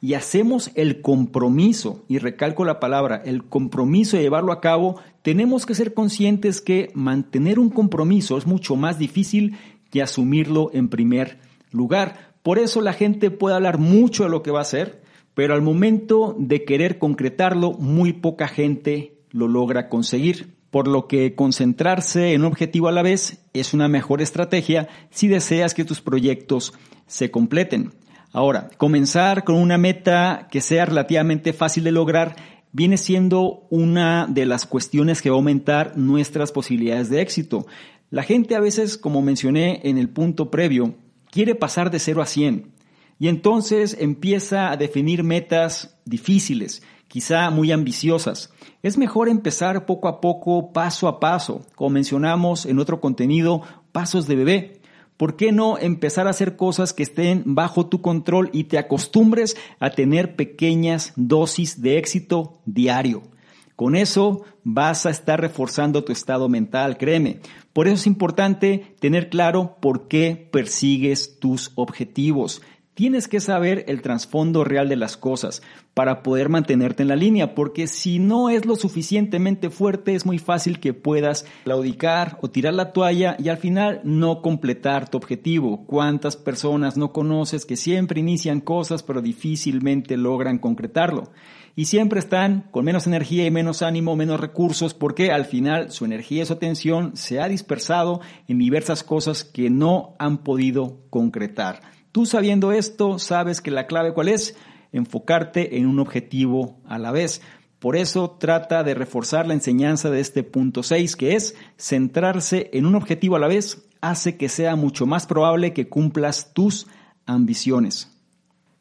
y hacemos el compromiso, y recalco la palabra, el compromiso de llevarlo a cabo, tenemos que ser conscientes que mantener un compromiso es mucho más difícil y asumirlo en primer lugar. Por eso la gente puede hablar mucho de lo que va a hacer, pero al momento de querer concretarlo, muy poca gente lo logra conseguir. Por lo que concentrarse en un objetivo a la vez es una mejor estrategia si deseas que tus proyectos se completen. Ahora, comenzar con una meta que sea relativamente fácil de lograr viene siendo una de las cuestiones que va a aumentar nuestras posibilidades de éxito. La gente a veces, como mencioné en el punto previo, quiere pasar de 0 a 100 y entonces empieza a definir metas difíciles, quizá muy ambiciosas. Es mejor empezar poco a poco, paso a paso, como mencionamos en otro contenido, pasos de bebé. ¿Por qué no empezar a hacer cosas que estén bajo tu control y te acostumbres a tener pequeñas dosis de éxito diario? Con eso vas a estar reforzando tu estado mental, créeme. Por eso es importante tener claro por qué persigues tus objetivos. Tienes que saber el trasfondo real de las cosas para poder mantenerte en la línea, porque si no es lo suficientemente fuerte es muy fácil que puedas claudicar o tirar la toalla y al final no completar tu objetivo. ¿Cuántas personas no conoces que siempre inician cosas pero difícilmente logran concretarlo? Y siempre están con menos energía y menos ánimo, menos recursos, porque al final su energía y su atención se ha dispersado en diversas cosas que no han podido concretar. Tú sabiendo esto, sabes que la clave cuál es? Enfocarte en un objetivo a la vez. Por eso trata de reforzar la enseñanza de este punto 6, que es centrarse en un objetivo a la vez, hace que sea mucho más probable que cumplas tus ambiciones.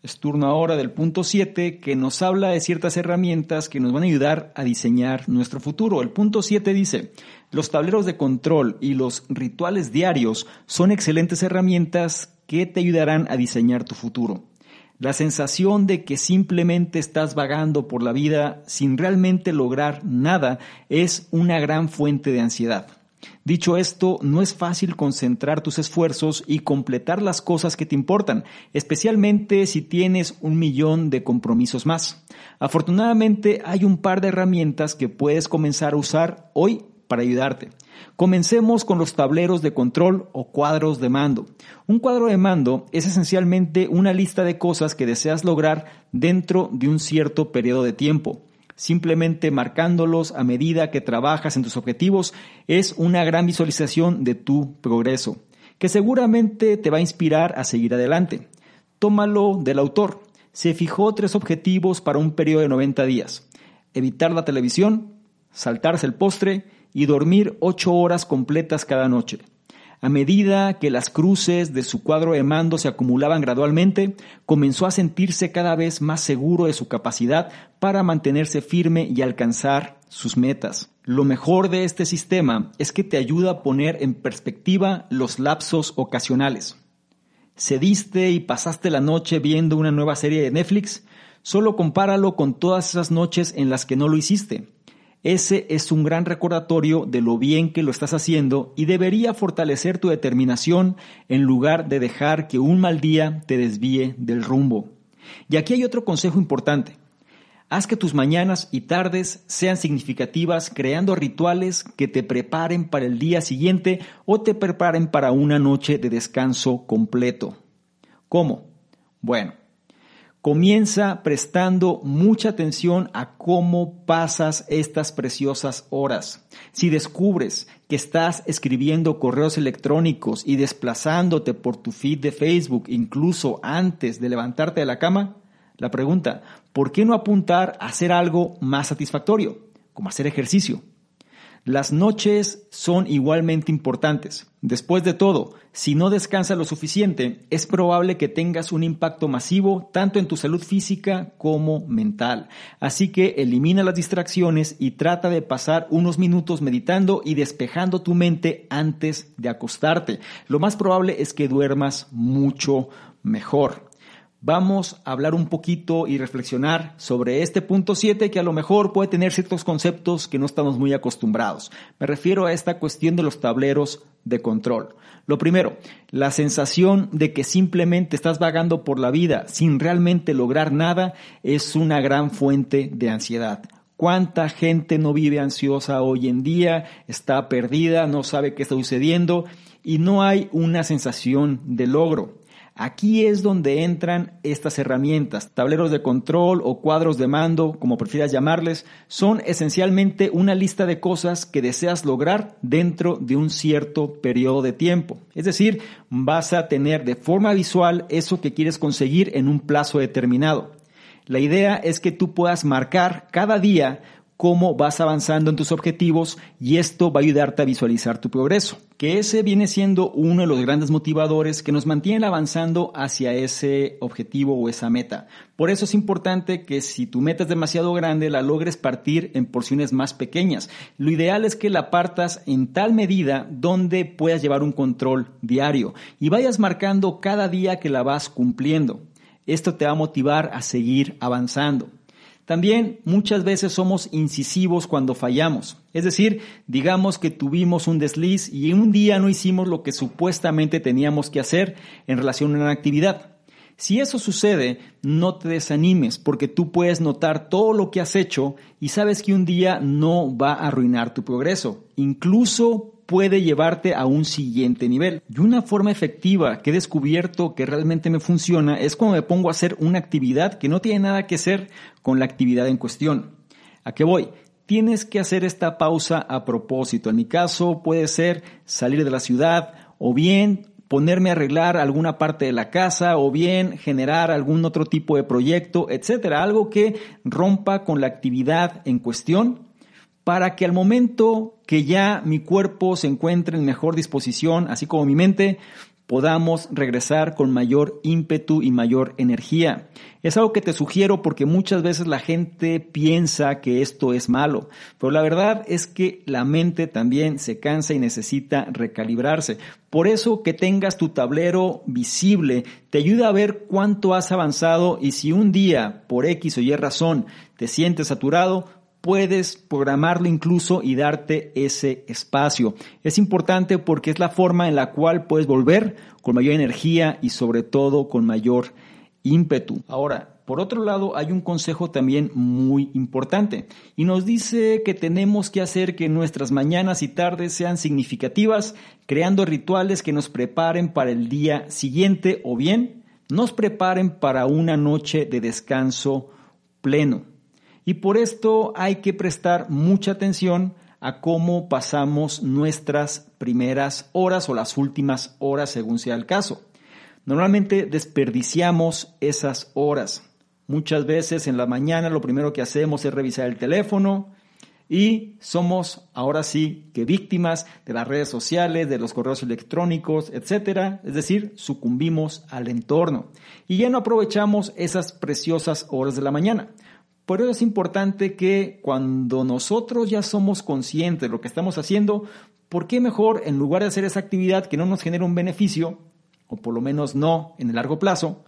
Es turno ahora del punto 7 que nos habla de ciertas herramientas que nos van a ayudar a diseñar nuestro futuro. El punto 7 dice, los tableros de control y los rituales diarios son excelentes herramientas que te ayudarán a diseñar tu futuro. La sensación de que simplemente estás vagando por la vida sin realmente lograr nada es una gran fuente de ansiedad. Dicho esto, no es fácil concentrar tus esfuerzos y completar las cosas que te importan, especialmente si tienes un millón de compromisos más. Afortunadamente hay un par de herramientas que puedes comenzar a usar hoy para ayudarte. Comencemos con los tableros de control o cuadros de mando. Un cuadro de mando es esencialmente una lista de cosas que deseas lograr dentro de un cierto periodo de tiempo simplemente marcándolos a medida que trabajas en tus objetivos, es una gran visualización de tu progreso, que seguramente te va a inspirar a seguir adelante. Tómalo del autor. Se fijó tres objetivos para un periodo de 90 días. Evitar la televisión, saltarse el postre y dormir ocho horas completas cada noche. A medida que las cruces de su cuadro de mando se acumulaban gradualmente, comenzó a sentirse cada vez más seguro de su capacidad para mantenerse firme y alcanzar sus metas. Lo mejor de este sistema es que te ayuda a poner en perspectiva los lapsos ocasionales. ¿Cediste y pasaste la noche viendo una nueva serie de Netflix? Solo compáralo con todas esas noches en las que no lo hiciste. Ese es un gran recordatorio de lo bien que lo estás haciendo y debería fortalecer tu determinación en lugar de dejar que un mal día te desvíe del rumbo. Y aquí hay otro consejo importante. Haz que tus mañanas y tardes sean significativas creando rituales que te preparen para el día siguiente o te preparen para una noche de descanso completo. ¿Cómo? Bueno, Comienza prestando mucha atención a cómo pasas estas preciosas horas. Si descubres que estás escribiendo correos electrónicos y desplazándote por tu feed de Facebook incluso antes de levantarte de la cama, la pregunta, ¿por qué no apuntar a hacer algo más satisfactorio, como hacer ejercicio? Las noches son igualmente importantes. Después de todo, si no descansas lo suficiente, es probable que tengas un impacto masivo tanto en tu salud física como mental. Así que elimina las distracciones y trata de pasar unos minutos meditando y despejando tu mente antes de acostarte. Lo más probable es que duermas mucho mejor vamos a hablar un poquito y reflexionar sobre este punto 7 que a lo mejor puede tener ciertos conceptos que no estamos muy acostumbrados. Me refiero a esta cuestión de los tableros de control. Lo primero, la sensación de que simplemente estás vagando por la vida sin realmente lograr nada es una gran fuente de ansiedad. ¿Cuánta gente no vive ansiosa hoy en día? Está perdida, no sabe qué está sucediendo y no hay una sensación de logro. Aquí es donde entran estas herramientas, tableros de control o cuadros de mando, como prefieras llamarles, son esencialmente una lista de cosas que deseas lograr dentro de un cierto periodo de tiempo. Es decir, vas a tener de forma visual eso que quieres conseguir en un plazo determinado. La idea es que tú puedas marcar cada día cómo vas avanzando en tus objetivos y esto va a ayudarte a visualizar tu progreso, que ese viene siendo uno de los grandes motivadores que nos mantienen avanzando hacia ese objetivo o esa meta. Por eso es importante que si tu meta es demasiado grande, la logres partir en porciones más pequeñas. Lo ideal es que la partas en tal medida donde puedas llevar un control diario y vayas marcando cada día que la vas cumpliendo. Esto te va a motivar a seguir avanzando. También muchas veces somos incisivos cuando fallamos. Es decir, digamos que tuvimos un desliz y un día no hicimos lo que supuestamente teníamos que hacer en relación a una actividad. Si eso sucede, no te desanimes porque tú puedes notar todo lo que has hecho y sabes que un día no va a arruinar tu progreso. Incluso puede llevarte a un siguiente nivel. Y una forma efectiva que he descubierto que realmente me funciona es cuando me pongo a hacer una actividad que no tiene nada que ver con la actividad en cuestión. ¿A qué voy? Tienes que hacer esta pausa a propósito. En mi caso puede ser salir de la ciudad o bien ponerme a arreglar alguna parte de la casa o bien generar algún otro tipo de proyecto, etcétera, algo que rompa con la actividad en cuestión para que al momento que ya mi cuerpo se encuentre en mejor disposición, así como mi mente, podamos regresar con mayor ímpetu y mayor energía. Es algo que te sugiero porque muchas veces la gente piensa que esto es malo, pero la verdad es que la mente también se cansa y necesita recalibrarse. Por eso que tengas tu tablero visible te ayuda a ver cuánto has avanzado y si un día, por X o Y razón, te sientes saturado, puedes programarlo incluso y darte ese espacio. Es importante porque es la forma en la cual puedes volver con mayor energía y sobre todo con mayor ímpetu. Ahora, por otro lado, hay un consejo también muy importante y nos dice que tenemos que hacer que nuestras mañanas y tardes sean significativas, creando rituales que nos preparen para el día siguiente o bien nos preparen para una noche de descanso pleno. Y por esto hay que prestar mucha atención a cómo pasamos nuestras primeras horas o las últimas horas según sea el caso. Normalmente desperdiciamos esas horas. Muchas veces en la mañana lo primero que hacemos es revisar el teléfono y somos ahora sí que víctimas de las redes sociales, de los correos electrónicos, etcétera, es decir, sucumbimos al entorno y ya no aprovechamos esas preciosas horas de la mañana. Por eso es importante que cuando nosotros ya somos conscientes de lo que estamos haciendo, ¿por qué mejor en lugar de hacer esa actividad que no nos genera un beneficio, o por lo menos no en el largo plazo,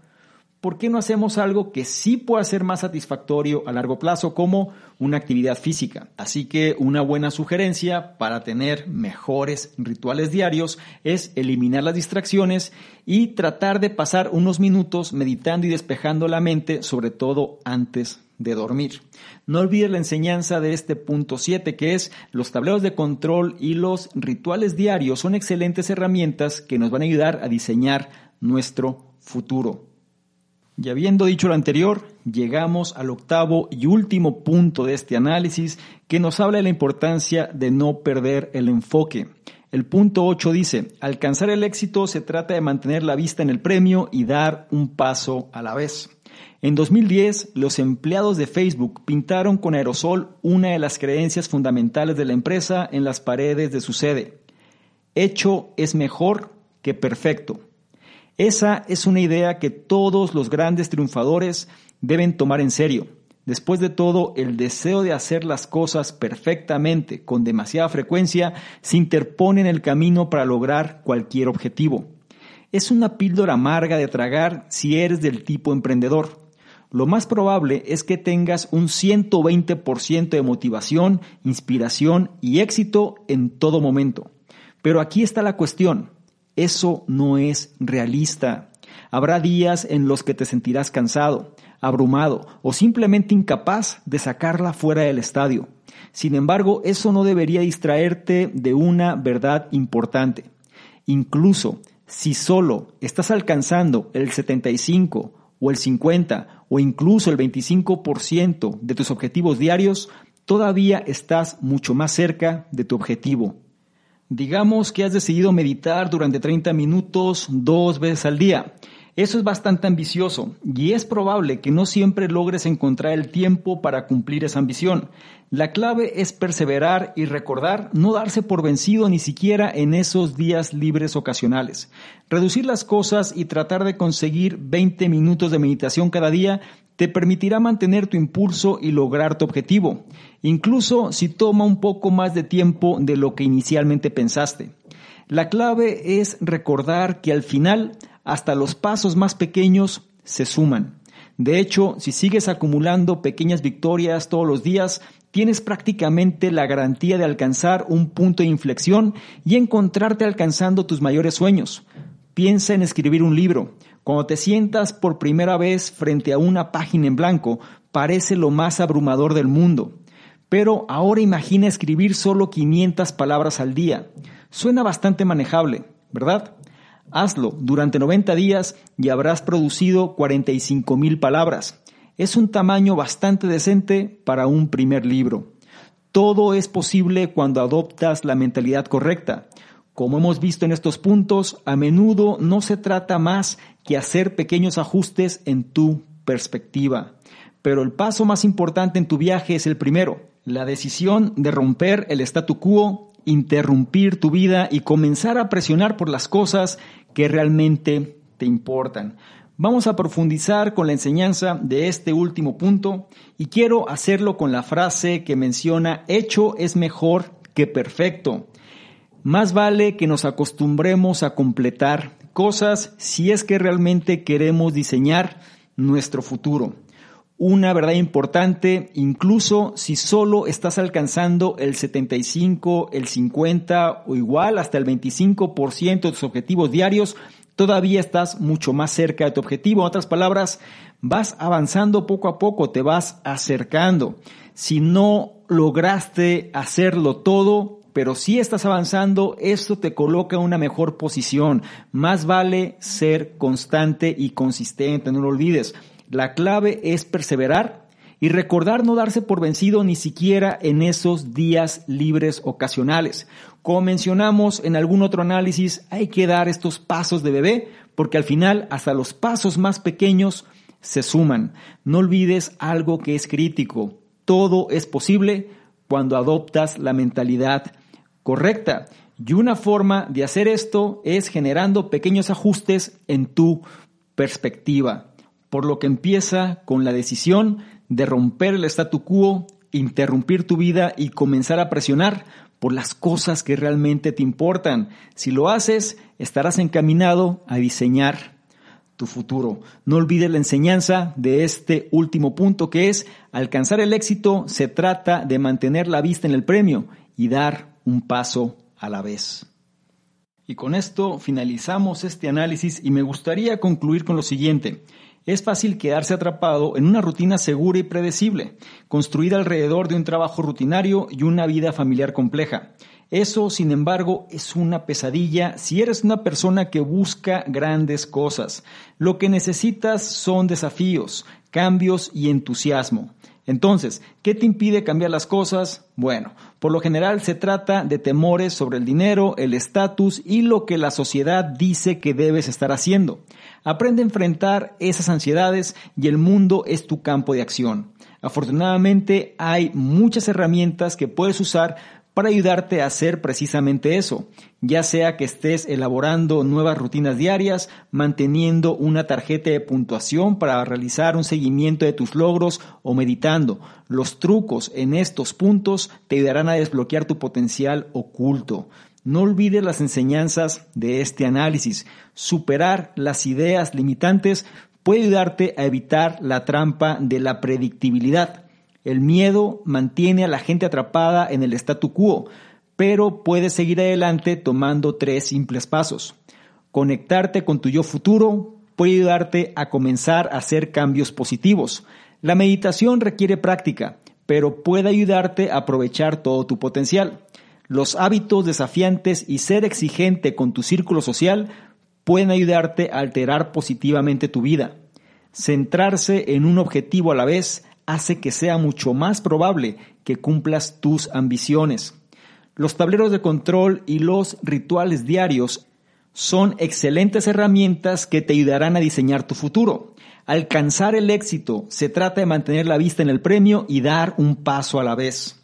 ¿por qué no hacemos algo que sí pueda ser más satisfactorio a largo plazo como una actividad física? Así que una buena sugerencia para tener mejores rituales diarios es eliminar las distracciones y tratar de pasar unos minutos meditando y despejando la mente, sobre todo antes de dormir. No olvides la enseñanza de este punto 7, que es los tableros de control y los rituales diarios son excelentes herramientas que nos van a ayudar a diseñar nuestro futuro. Y habiendo dicho lo anterior, llegamos al octavo y último punto de este análisis que nos habla de la importancia de no perder el enfoque. El punto 8 dice, alcanzar el éxito se trata de mantener la vista en el premio y dar un paso a la vez. En 2010, los empleados de Facebook pintaron con aerosol una de las creencias fundamentales de la empresa en las paredes de su sede. Hecho es mejor que perfecto. Esa es una idea que todos los grandes triunfadores deben tomar en serio. Después de todo, el deseo de hacer las cosas perfectamente con demasiada frecuencia se interpone en el camino para lograr cualquier objetivo. Es una píldora amarga de tragar si eres del tipo emprendedor lo más probable es que tengas un 120% de motivación, inspiración y éxito en todo momento. Pero aquí está la cuestión. Eso no es realista. Habrá días en los que te sentirás cansado, abrumado o simplemente incapaz de sacarla fuera del estadio. Sin embargo, eso no debería distraerte de una verdad importante. Incluso si solo estás alcanzando el 75 o el 50 o incluso el 25% de tus objetivos diarios, todavía estás mucho más cerca de tu objetivo. Digamos que has decidido meditar durante 30 minutos dos veces al día. Eso es bastante ambicioso y es probable que no siempre logres encontrar el tiempo para cumplir esa ambición. La clave es perseverar y recordar no darse por vencido ni siquiera en esos días libres ocasionales. Reducir las cosas y tratar de conseguir 20 minutos de meditación cada día te permitirá mantener tu impulso y lograr tu objetivo, incluso si toma un poco más de tiempo de lo que inicialmente pensaste. La clave es recordar que al final hasta los pasos más pequeños se suman. De hecho, si sigues acumulando pequeñas victorias todos los días, tienes prácticamente la garantía de alcanzar un punto de inflexión y encontrarte alcanzando tus mayores sueños. Piensa en escribir un libro. Cuando te sientas por primera vez frente a una página en blanco, parece lo más abrumador del mundo. Pero ahora imagina escribir solo 500 palabras al día. Suena bastante manejable, ¿verdad? Hazlo durante 90 días y habrás producido 45 mil palabras. Es un tamaño bastante decente para un primer libro. Todo es posible cuando adoptas la mentalidad correcta. Como hemos visto en estos puntos, a menudo no se trata más que hacer pequeños ajustes en tu perspectiva. Pero el paso más importante en tu viaje es el primero, la decisión de romper el statu quo, interrumpir tu vida y comenzar a presionar por las cosas que realmente te importan. Vamos a profundizar con la enseñanza de este último punto y quiero hacerlo con la frase que menciona hecho es mejor que perfecto. Más vale que nos acostumbremos a completar cosas si es que realmente queremos diseñar nuestro futuro. Una verdad importante, incluso si solo estás alcanzando el 75, el 50 o igual hasta el 25% de tus objetivos diarios, todavía estás mucho más cerca de tu objetivo. En otras palabras, vas avanzando poco a poco, te vas acercando. Si no lograste hacerlo todo, pero si estás avanzando, esto te coloca en una mejor posición. Más vale ser constante y consistente, no lo olvides. La clave es perseverar y recordar no darse por vencido ni siquiera en esos días libres ocasionales. Como mencionamos en algún otro análisis, hay que dar estos pasos de bebé porque al final hasta los pasos más pequeños se suman. No olvides algo que es crítico. Todo es posible cuando adoptas la mentalidad correcta. Y una forma de hacer esto es generando pequeños ajustes en tu perspectiva, por lo que empieza con la decisión de romper el statu quo, interrumpir tu vida y comenzar a presionar por las cosas que realmente te importan. Si lo haces, estarás encaminado a diseñar tu futuro. No olvides la enseñanza de este último punto que es alcanzar el éxito se trata de mantener la vista en el premio y dar un paso a la vez. Y con esto finalizamos este análisis y me gustaría concluir con lo siguiente. Es fácil quedarse atrapado en una rutina segura y predecible, construida alrededor de un trabajo rutinario y una vida familiar compleja. Eso, sin embargo, es una pesadilla si eres una persona que busca grandes cosas. Lo que necesitas son desafíos, cambios y entusiasmo. Entonces, ¿qué te impide cambiar las cosas? Bueno, por lo general se trata de temores sobre el dinero, el estatus y lo que la sociedad dice que debes estar haciendo. Aprende a enfrentar esas ansiedades y el mundo es tu campo de acción. Afortunadamente hay muchas herramientas que puedes usar para ayudarte a hacer precisamente eso, ya sea que estés elaborando nuevas rutinas diarias, manteniendo una tarjeta de puntuación para realizar un seguimiento de tus logros o meditando. Los trucos en estos puntos te ayudarán a desbloquear tu potencial oculto. No olvides las enseñanzas de este análisis. Superar las ideas limitantes puede ayudarte a evitar la trampa de la predictibilidad. El miedo mantiene a la gente atrapada en el statu quo, pero puedes seguir adelante tomando tres simples pasos. Conectarte con tu yo futuro puede ayudarte a comenzar a hacer cambios positivos. La meditación requiere práctica, pero puede ayudarte a aprovechar todo tu potencial. Los hábitos desafiantes y ser exigente con tu círculo social pueden ayudarte a alterar positivamente tu vida. Centrarse en un objetivo a la vez hace que sea mucho más probable que cumplas tus ambiciones. Los tableros de control y los rituales diarios son excelentes herramientas que te ayudarán a diseñar tu futuro. Alcanzar el éxito se trata de mantener la vista en el premio y dar un paso a la vez.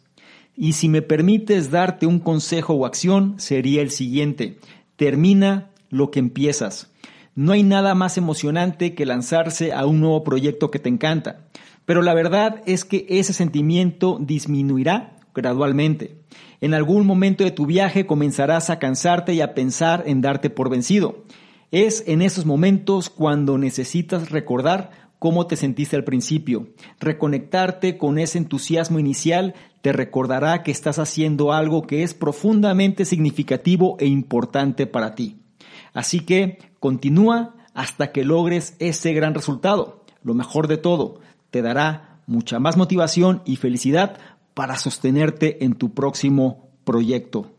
Y si me permites darte un consejo o acción, sería el siguiente. Termina lo que empiezas. No hay nada más emocionante que lanzarse a un nuevo proyecto que te encanta. Pero la verdad es que ese sentimiento disminuirá gradualmente. En algún momento de tu viaje comenzarás a cansarte y a pensar en darte por vencido. Es en esos momentos cuando necesitas recordar cómo te sentiste al principio. Reconectarte con ese entusiasmo inicial te recordará que estás haciendo algo que es profundamente significativo e importante para ti. Así que continúa hasta que logres ese gran resultado. Lo mejor de todo, te dará mucha más motivación y felicidad para sostenerte en tu próximo proyecto.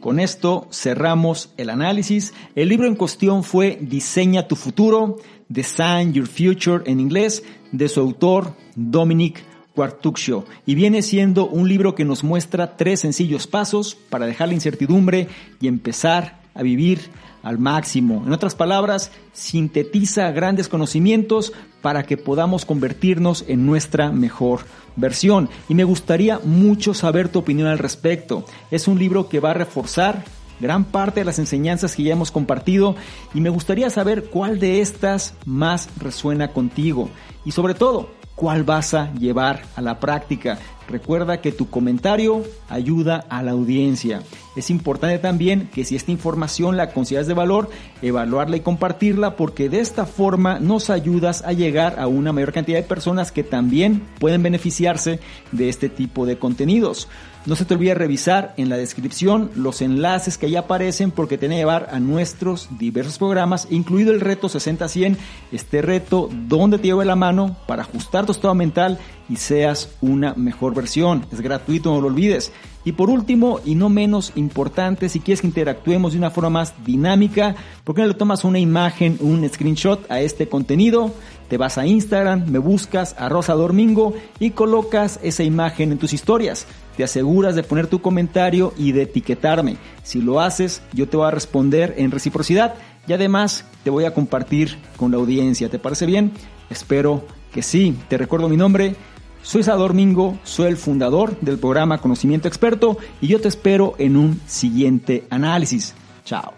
Con esto cerramos el análisis. El libro en cuestión fue Diseña tu futuro, Design Your Future en inglés, de su autor Dominic Quartuccio, y viene siendo un libro que nos muestra tres sencillos pasos para dejar la incertidumbre y empezar a vivir al máximo. En otras palabras, sintetiza grandes conocimientos para que podamos convertirnos en nuestra mejor versión. Y me gustaría mucho saber tu opinión al respecto. Es un libro que va a reforzar gran parte de las enseñanzas que ya hemos compartido y me gustaría saber cuál de estas más resuena contigo. Y sobre todo, cuál vas a llevar a la práctica. Recuerda que tu comentario ayuda a la audiencia. Es importante también que si esta información la consideras de valor, evaluarla y compartirla porque de esta forma nos ayudas a llegar a una mayor cantidad de personas que también pueden beneficiarse de este tipo de contenidos. No se te olvide revisar en la descripción los enlaces que ahí aparecen porque te van a llevar a nuestros diversos programas, incluido el reto 60-100, este reto donde te lleve la mano para ajustar tu estado mental y seas una mejor versión. Es gratuito, no lo olvides. Y por último, y no menos importante, si quieres que interactuemos de una forma más dinámica, ¿por qué no le tomas una imagen, un screenshot a este contenido? Te vas a Instagram, me buscas a Rosa Domingo y colocas esa imagen en tus historias. Te aseguras de poner tu comentario y de etiquetarme. Si lo haces, yo te voy a responder en reciprocidad y además te voy a compartir con la audiencia. ¿Te parece bien? Espero que sí. Te recuerdo mi nombre. Soy Salvador Mingo, soy el fundador del programa Conocimiento Experto y yo te espero en un siguiente análisis. Chao.